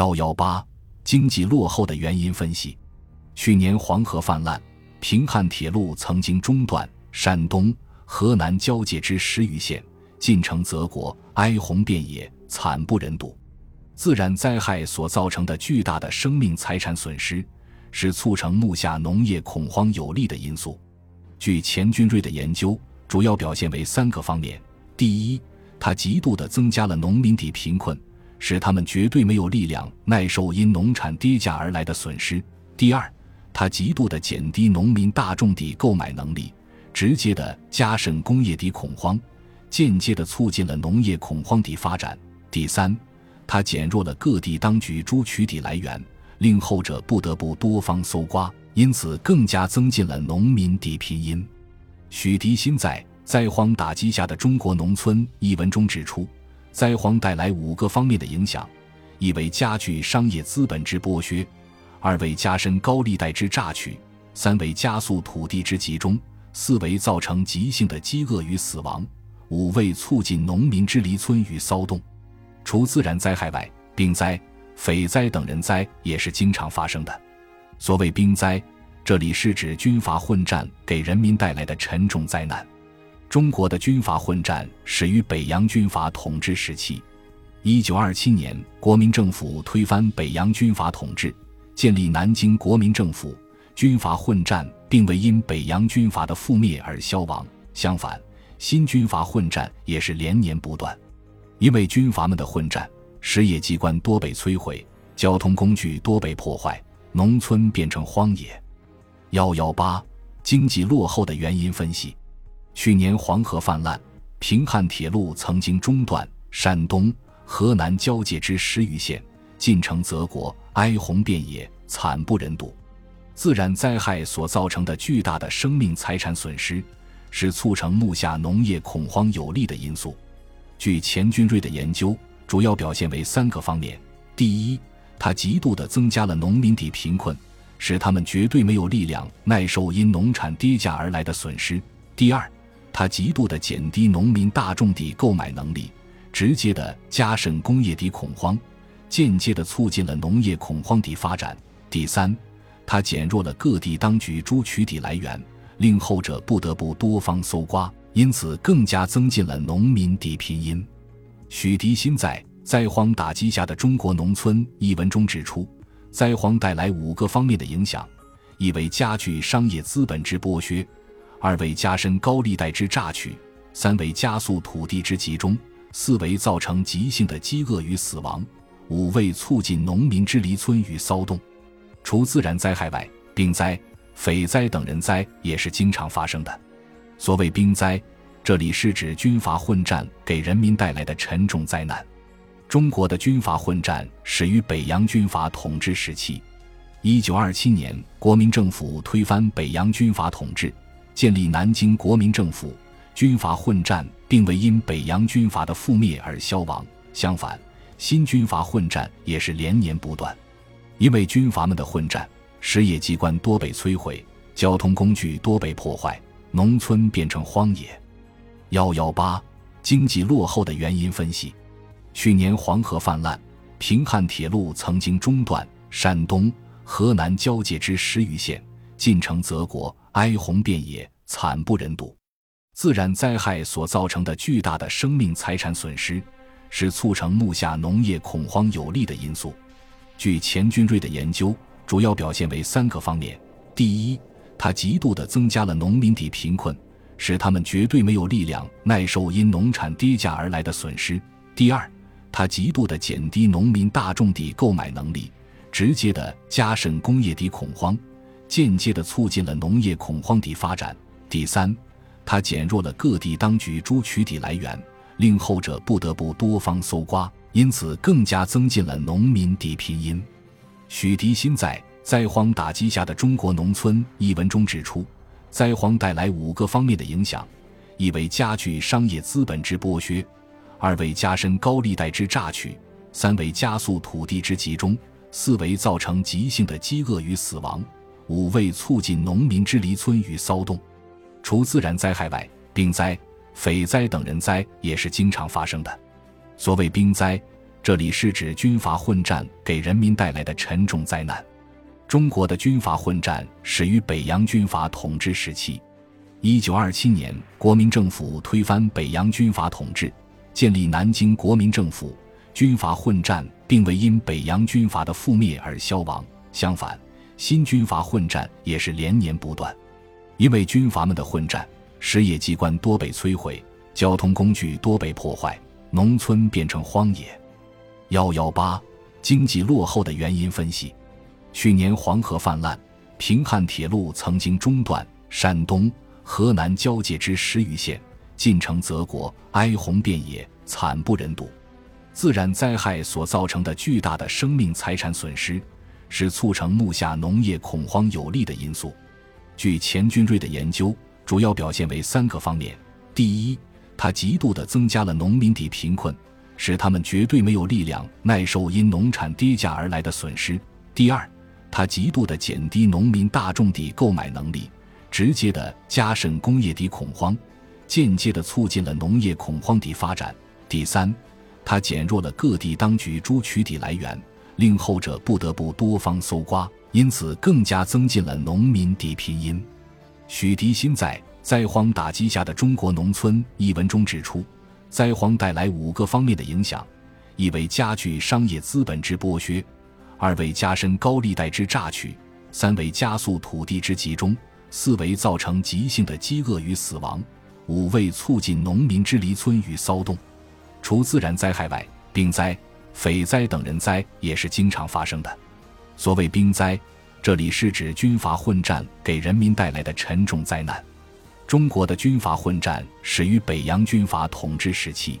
幺幺八经济落后的原因分析。去年黄河泛滥，平汉铁路曾经中断，山东、河南交界之十余县，进城泽国，哀鸿遍野，惨不忍睹。自然灾害所造成的巨大的生命财产损失，是促成目下农业恐慌有利的因素。据钱军瑞的研究，主要表现为三个方面：第一，它极度的增加了农民的贫困。使他们绝对没有力量耐受因农产跌价而来的损失。第二，它极度的减低农民大众的购买能力，直接的加深工业的恐慌，间接的促进了农业恐慌的发展。第三，它减弱了各地当局诸取底来源，令后者不得不多方搜刮，因此更加增进了农民的贫因。许涤新在《灾荒打击下的中国农村》一文中指出。灾荒带来五个方面的影响：一为加剧商业资本之剥削；二为加深高利贷之榨取；三为加速土地之集中；四为造成急性的饥饿与死亡；五为促进农民之离村与骚动。除自然灾害外，兵灾、匪灾等人灾也是经常发生的。所谓兵灾，这里是指军阀混战给人民带来的沉重灾难。中国的军阀混战始于北洋军阀统治时期。一九二七年，国民政府推翻北洋军阀统治，建立南京国民政府。军阀混战并未因北洋军阀的覆灭而消亡，相反，新军阀混战也是连年不断。因为军阀们的混战，实业机关多被摧毁，交通工具多被破坏，农村变成荒野。幺幺八经济落后的原因分析。去年黄河泛滥，平汉铁路曾经中断，山东、河南交界之十余县，进城泽国，哀鸿遍野，惨不忍睹。自然灾害所造成的巨大的生命财产损失，是促成目下农业恐慌有利的因素。据钱军瑞的研究，主要表现为三个方面：第一，它极度地增加了农民的贫困，使他们绝对没有力量耐受因农产跌价而来的损失；第二，它极度的减低农民大众的购买能力，直接的加深工业的恐慌，间接的促进了农业恐慌的发展。第三，它减弱了各地当局诸取底来源，令后者不得不多方搜刮，因此更加增进了农民的贫因。许涤新在《灾荒打击下的中国农村》一文中指出，灾荒带来五个方面的影响：一为加剧商业资本之剥削。二为加深高利贷之榨取，三为加速土地之集中，四为造成急性的饥饿与死亡，五为促进农民之离村与骚动。除自然灾害外，兵灾、匪灾等人灾也是经常发生的。所谓兵灾，这里是指军阀混战给人民带来的沉重灾难。中国的军阀混战始于北洋军阀统治时期。一九二七年，国民政府推翻北洋军阀统治。建立南京国民政府，军阀混战并未因北洋军阀的覆灭而消亡，相反，新军阀混战也是连年不断。因为军阀们的混战，实业机关多被摧毁，交通工具多被破坏，农村变成荒野。幺幺八经济落后的原因分析：去年黄河泛滥，平汉铁路曾经中断，山东、河南交界之十余县，进城泽国。哀鸿遍野，惨不忍睹。自然灾害所造成的巨大的生命财产损失，是促成目下农业恐慌有利的因素。据钱军瑞的研究，主要表现为三个方面：第一，它极度地增加了农民的贫困，使他们绝对没有力量耐受因农产跌价而来的损失；第二，它极度地减低农民大众的购买能力，直接地加深工业的恐慌。间接地促进了农业恐慌地发展。第三，它减弱了各地当局猪取底来源，令后者不得不多方搜刮，因此更加增进了农民的贫因。许涤新在《灾荒打击下的中国农村》一文中指出，灾荒带来五个方面的影响：一为加剧商业资本之剥削；二为加深高利贷之榨取；三为加速土地之集中；四为造成急性的饥饿与死亡。五为促进农民之离村与骚动。除自然灾害外，兵灾、匪灾等人灾也是经常发生的。所谓兵灾，这里是指军阀混战给人民带来的沉重灾难。中国的军阀混战始于北洋军阀统治时期。一九二七年，国民政府推翻北洋军阀统治，建立南京国民政府。军阀混战并未因北洋军阀的覆灭而消亡，相反，新军阀混战也是连年不断。因为军阀们的混战，实业机关多被摧毁，交通工具多被破坏，农村变成荒野。幺幺八，经济落后的原因分析。去年黄河泛滥，平汉铁路曾经中断，山东、河南交界之十余县进城泽国，哀鸿遍野，惨不忍睹。自然灾害所造成的巨大的生命财产损失，是促成目下农业恐慌有利的因素。据钱军瑞的研究，主要表现为三个方面：第一，它极度地增加了农民的贫困，使他们绝对没有力量耐受因农产跌价而来的损失；第二，它极度地减低农民大众的购买能力，直接地加深工业的恐慌，间接地促进了农业恐慌的发展；第三。它减弱了各地当局诸取底来源，令后者不得不多方搜刮，因此更加增进了农民的贫阴。许涤新在《灾荒打击下的中国农村》一文中指出，灾荒带来五个方面的影响：一为加剧商业资本之剥削；二为加深高利贷之榨取；三为加速土地之集中；四为造成急性的饥饿与死亡；五为促进农民之离村与骚动。除自然灾害外，病灾、匪灾等人灾也是经常发生的。所谓兵灾，这里是指军阀混战给人民带来的沉重灾难。中国的军阀混战始于北洋军阀统治时期。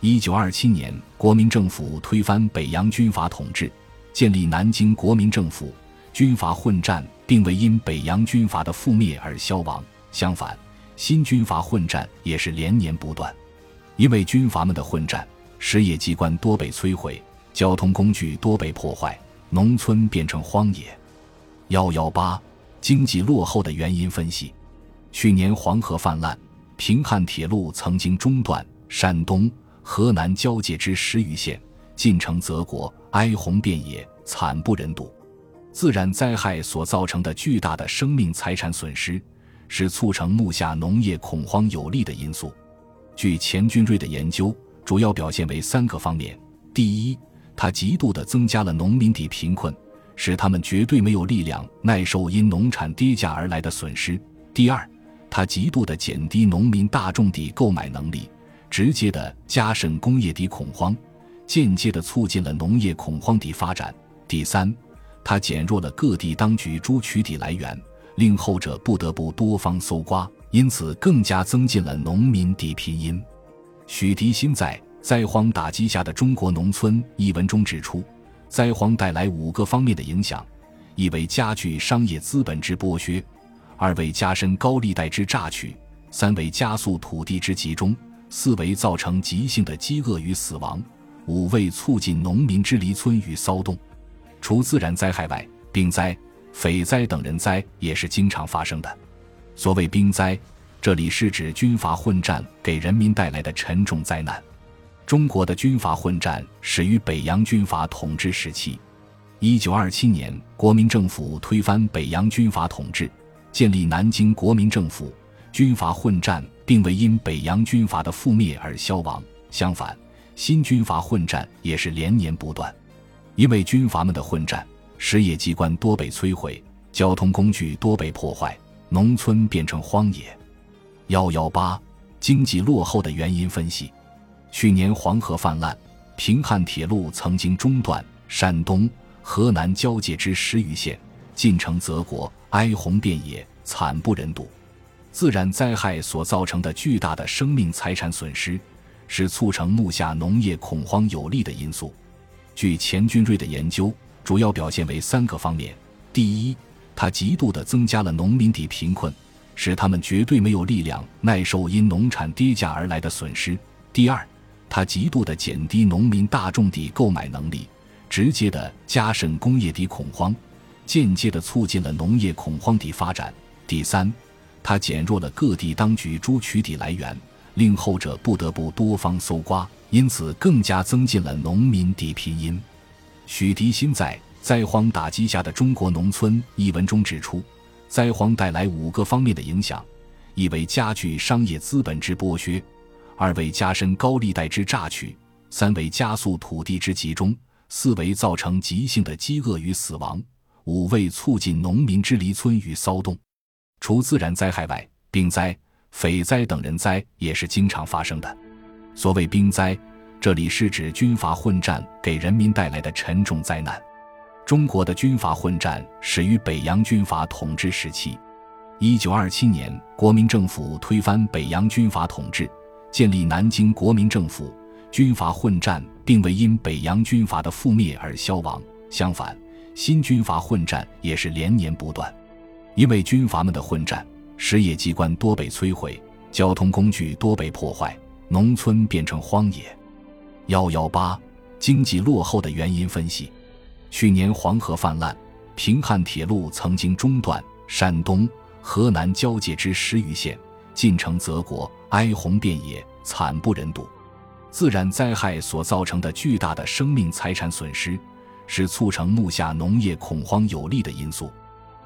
一九二七年，国民政府推翻北洋军阀统治，建立南京国民政府。军阀混战并未因北洋军阀的覆灭而消亡，相反，新军阀混战也是连年不断。因为军阀们的混战，实业机关多被摧毁，交通工具多被破坏，农村变成荒野。幺幺八，经济落后的原因分析。去年黄河泛滥，平汉铁路曾经中断，山东、河南交界之十余县进城泽国，哀鸿遍野，惨不忍睹。自然灾害所造成的巨大的生命财产损失，是促成目下农业恐慌有利的因素。据钱军瑞的研究，主要表现为三个方面：第一，它极度地增加了农民的贫困，使他们绝对没有力量耐受因农产跌价而来的损失；第二，它极度地减低农民大众的购买能力，直接地加深工业的恐慌，间接地促进了农业恐慌的发展；第三，它减弱了各地当局诸取底来源，令后者不得不多方搜刮。因此，更加增进了农民的贫阴。许涤新在《灾荒打击下的中国农村》一文中指出，灾荒带来五个方面的影响：一为加剧商业资本之剥削；二为加深高利贷之榨取；三为加速土地之集中；四为造成急性的饥饿与死亡；五为促进农民之离村与骚动。除自然灾害外，兵灾、匪灾等人灾也是经常发生的。所谓兵灾，这里是指军阀混战给人民带来的沉重灾难。中国的军阀混战始于北洋军阀统治时期。一九二七年，国民政府推翻北洋军阀统治，建立南京国民政府。军阀混战并未因北洋军阀的覆灭而消亡，相反，新军阀混战也是连年不断。因为军阀们的混战，实业机关多被摧毁，交通工具多被破坏。农村变成荒野。幺幺八，经济落后的原因分析。去年黄河泛滥，平汉铁路曾经中断，山东、河南交界之十余县进城泽国，哀鸿遍野，惨不忍睹。自然灾害所造成的巨大的生命财产损失，是促成目下农业恐慌有利的因素。据钱军瑞的研究，主要表现为三个方面：第一，它极度地增加了农民的贫困，使他们绝对没有力量耐受因农产跌价而来的损失；第二，它极度的减低农民大众的购买能力，直接的加深工业的恐慌，间接的促进了农业恐慌的发展；第三，它减弱了各地当局诸取底来源，令后者不得不多方搜刮，因此更加增进了农民地贫音。许涤新在《灾荒打击下的中国农村》一文中指出，灾荒带来五个方面的影响：一为加剧商业资本之剥削；二为加深高利贷之榨取；三为加速土地之集中；四为造成急性的饥饿与死亡；五为促进农民之离村与骚动。除自然灾害外，兵灾、匪灾等人灾也是经常发生的。所谓兵灾，这里是指军阀混战给人民带来的沉重灾难。中国的军阀混战始于北洋军阀统治时期。一九二七年，国民政府推翻北洋军阀统治，建立南京国民政府。军阀混战并未因北洋军阀的覆灭而消亡，相反，新军阀混战也是连年不断。因为军阀们的混战，实业机关多被摧毁，交通工具多被破坏。农村变成荒野。幺幺八，经济落后的原因分析。去年黄河泛滥，平汉铁路曾经中断，山东、河南交界之十余县，进城泽国，哀鸿遍野，惨不忍睹。自然灾害所造成的巨大的生命财产损失，是促成目下农业恐慌有利的因素。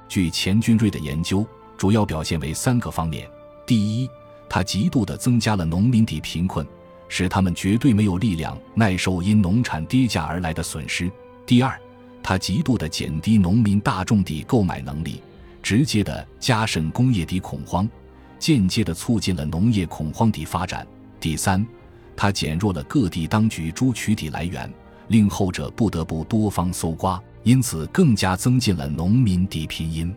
据钱军瑞的研究，主要表现为三个方面：第一，它极度地增加了农民的贫困，使他们绝对没有力量耐受因农产跌价而来的损失。第二，它极度地减低农民大众地购买能力，直接地加深工业地恐慌，间接地促进了农业恐慌地发展。第三，它减弱了各地当局诸取地来源，令后者不得不多方搜刮，因此更加增进了农民地贫音。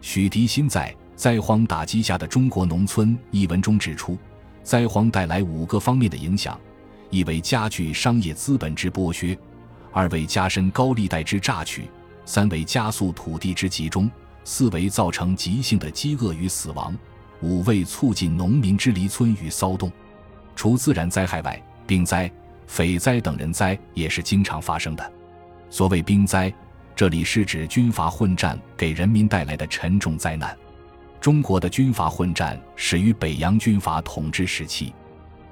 许涤新在。灾荒打击下的中国农村一文中指出，灾荒带来五个方面的影响：一为加剧商业资本之剥削；二为加深高利贷之榨取；三为加速土地之集中；四为造成急性的饥饿与死亡；五为促进农民之离村与骚动。除自然灾害外，兵灾、匪灾等人灾也是经常发生的。所谓兵灾，这里是指军阀混战给人民带来的沉重灾难。中国的军阀混战始于北洋军阀统治时期。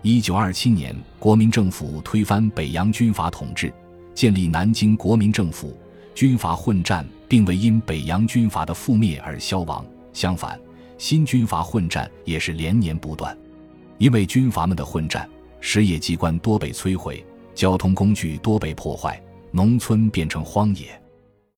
一九二七年，国民政府推翻北洋军阀统治，建立南京国民政府。军阀混战并未因北洋军阀的覆灭而消亡，相反，新军阀混战也是连年不断。因为军阀们的混战，实业机关多被摧毁，交通工具多被破坏，农村变成荒野。